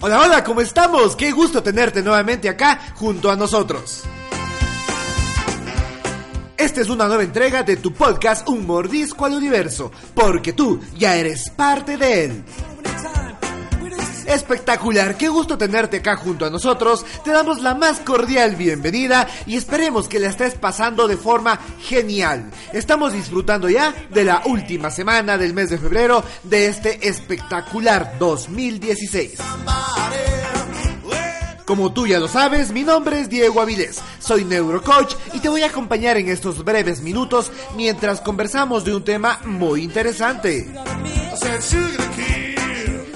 Hola, hola, ¿cómo estamos? Qué gusto tenerte nuevamente acá junto a nosotros. Esta es una nueva entrega de tu podcast Un mordisco al universo, porque tú ya eres parte de él. Espectacular, qué gusto tenerte acá junto a nosotros. Te damos la más cordial bienvenida y esperemos que la estés pasando de forma genial. Estamos disfrutando ya de la última semana del mes de febrero de este espectacular 2016. Como tú ya lo sabes, mi nombre es Diego Avilés, soy neurocoach y te voy a acompañar en estos breves minutos mientras conversamos de un tema muy interesante.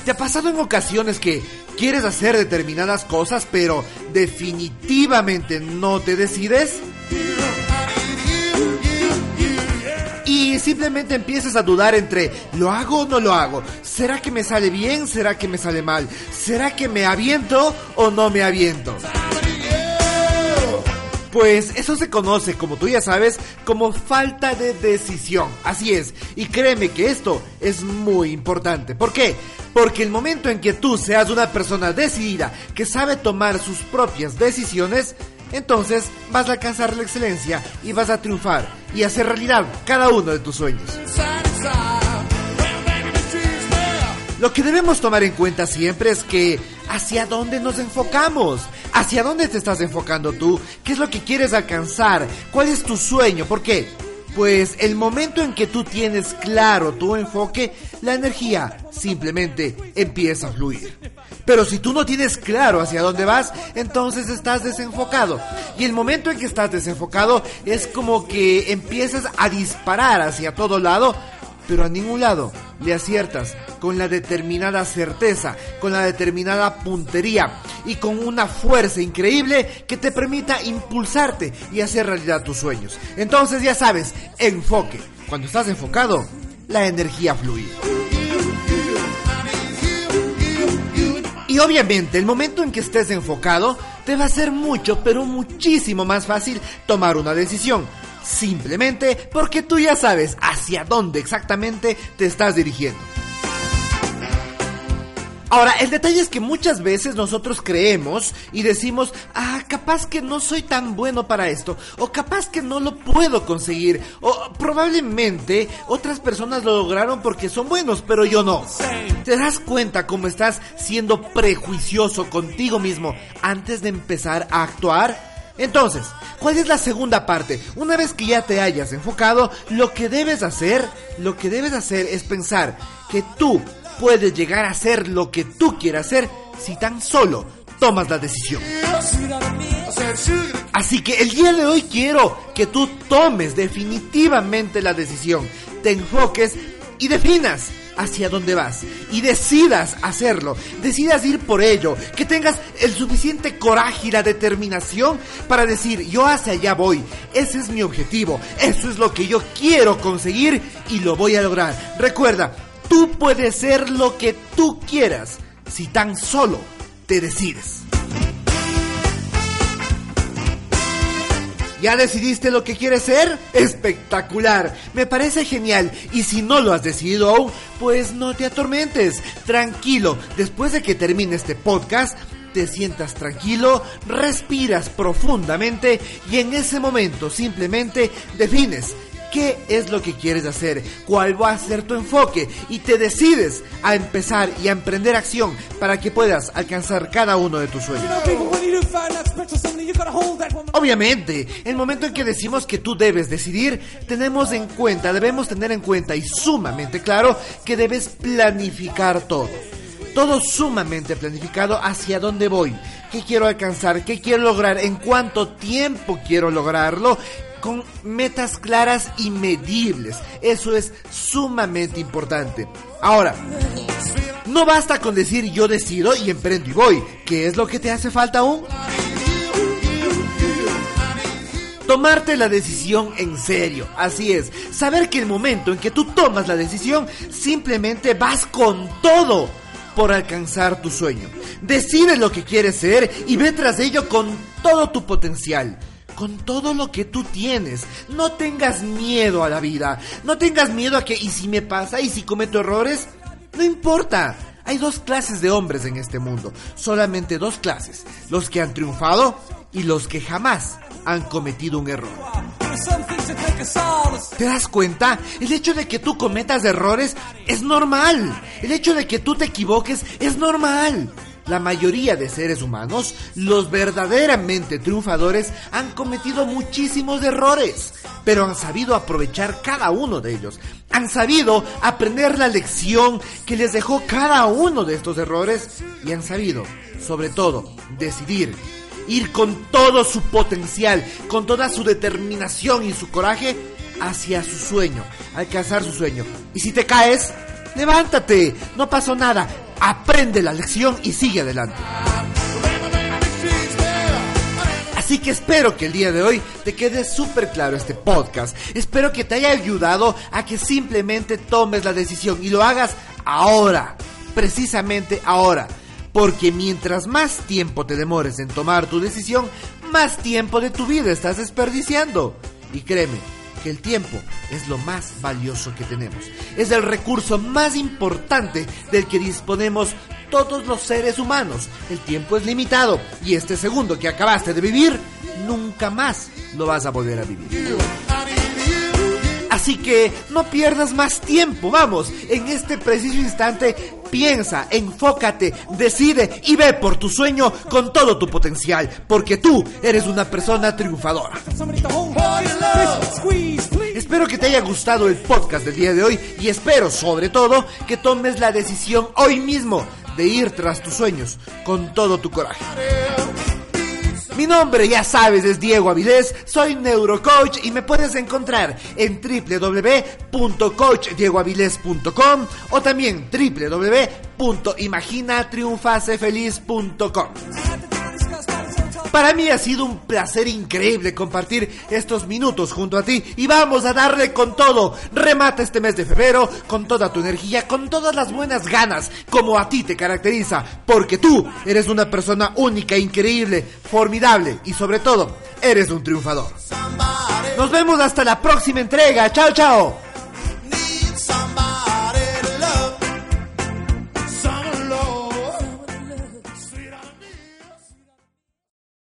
¿Te ha pasado en ocasiones que quieres hacer determinadas cosas pero definitivamente no te decides? Y simplemente empiezas a dudar entre ¿lo hago o no lo hago? ¿Será que me sale bien? ¿Será que me sale mal? ¿Será que me aviento o no me aviento? Pues eso se conoce, como tú ya sabes, como falta de decisión. Así es. Y créeme que esto es muy importante. ¿Por qué? Porque el momento en que tú seas una persona decidida, que sabe tomar sus propias decisiones, entonces vas a alcanzar la excelencia y vas a triunfar y hacer realidad cada uno de tus sueños. Lo que debemos tomar en cuenta siempre es que hacia dónde nos enfocamos, hacia dónde te estás enfocando tú, qué es lo que quieres alcanzar, cuál es tu sueño, ¿por qué? Pues el momento en que tú tienes claro tu enfoque, la energía simplemente empieza a fluir. Pero si tú no tienes claro hacia dónde vas, entonces estás desenfocado. Y el momento en que estás desenfocado es como que empiezas a disparar hacia todo lado, pero a ningún lado le aciertas con la determinada certeza, con la determinada puntería y con una fuerza increíble que te permita impulsarte y hacer realidad tus sueños. Entonces ya sabes, enfoque. Cuando estás enfocado, la energía fluye. Y obviamente el momento en que estés enfocado te va a ser mucho, pero muchísimo más fácil tomar una decisión. Simplemente porque tú ya sabes hacia dónde exactamente te estás dirigiendo. Ahora, el detalle es que muchas veces nosotros creemos y decimos, ah, capaz que no soy tan bueno para esto, o capaz que no lo puedo conseguir, o probablemente otras personas lo lograron porque son buenos, pero yo no. ¿Te das cuenta cómo estás siendo prejuicioso contigo mismo antes de empezar a actuar? Entonces, ¿cuál es la segunda parte? Una vez que ya te hayas enfocado, lo que debes hacer, lo que debes hacer es pensar que tú puedes llegar a hacer lo que tú quieras hacer si tan solo tomas la decisión. Así que el día de hoy quiero que tú tomes definitivamente la decisión, te enfoques y definas hacia dónde vas y decidas hacerlo, decidas ir por ello, que tengas el suficiente coraje y la determinación para decir yo hacia allá voy, ese es mi objetivo, eso es lo que yo quiero conseguir y lo voy a lograr. Recuerda, Tú puedes ser lo que tú quieras si tan solo te decides. ¿Ya decidiste lo que quieres ser? Espectacular, me parece genial. Y si no lo has decidido aún, pues no te atormentes. Tranquilo, después de que termine este podcast, te sientas tranquilo, respiras profundamente y en ese momento simplemente defines qué es lo que quieres hacer, cuál va a ser tu enfoque y te decides a empezar y a emprender acción para que puedas alcanzar cada uno de tus sueños. Obviamente, el momento en que decimos que tú debes decidir, tenemos en cuenta, debemos tener en cuenta y sumamente claro que debes planificar todo. Todo sumamente planificado hacia dónde voy, qué quiero alcanzar, qué quiero lograr, en cuánto tiempo quiero lograrlo con metas claras y medibles. Eso es sumamente importante. Ahora, No basta con decir yo decido y emprendo y voy. ¿Qué es lo que te hace falta aún? Tomarte la decisión en serio, así es. Saber que el momento en que tú tomas la decisión, simplemente vas con todo por alcanzar tu sueño. Decide lo que quieres ser y ve tras ello con todo tu potencial. Con todo lo que tú tienes. No tengas miedo a la vida. No tengas miedo a que, ¿y si me pasa? ¿Y si cometo errores? No importa. Hay dos clases de hombres en este mundo. Solamente dos clases. Los que han triunfado y los que jamás han cometido un error. ¿Te das cuenta? El hecho de que tú cometas errores es normal. El hecho de que tú te equivoques es normal. La mayoría de seres humanos, los verdaderamente triunfadores, han cometido muchísimos errores, pero han sabido aprovechar cada uno de ellos. Han sabido aprender la lección que les dejó cada uno de estos errores y han sabido, sobre todo, decidir ir con todo su potencial, con toda su determinación y su coraje hacia su sueño, alcanzar su sueño. Y si te caes, levántate, no pasó nada, aprende la lección y sigue adelante. Así que espero que el día de hoy te quede súper claro este podcast. Espero que te haya ayudado a que simplemente tomes la decisión y lo hagas ahora, precisamente ahora. Porque mientras más tiempo te demores en tomar tu decisión, más tiempo de tu vida estás desperdiciando. Y créeme, que el tiempo es lo más valioso que tenemos. Es el recurso más importante del que disponemos todos los seres humanos. El tiempo es limitado y este segundo que acabaste de vivir, nunca más lo vas a volver a vivir. Así que no pierdas más tiempo, vamos, en este preciso instante piensa, enfócate, decide y ve por tu sueño con todo tu potencial, porque tú eres una persona triunfadora. Espero que te haya gustado el podcast del día de hoy y espero sobre todo que tomes la decisión hoy mismo de ir tras tus sueños con todo tu coraje. Mi nombre, ya sabes, es Diego Avilés, soy neurocoach y me puedes encontrar en www.coachdiegoavilés.com o también www.imaginatriunfasefeliz.com. Para mí ha sido un placer increíble compartir estos minutos junto a ti y vamos a darle con todo. Remata este mes de febrero con toda tu energía, con todas las buenas ganas, como a ti te caracteriza, porque tú eres una persona única, increíble, formidable y sobre todo, eres un triunfador. Nos vemos hasta la próxima entrega. Chao, chao.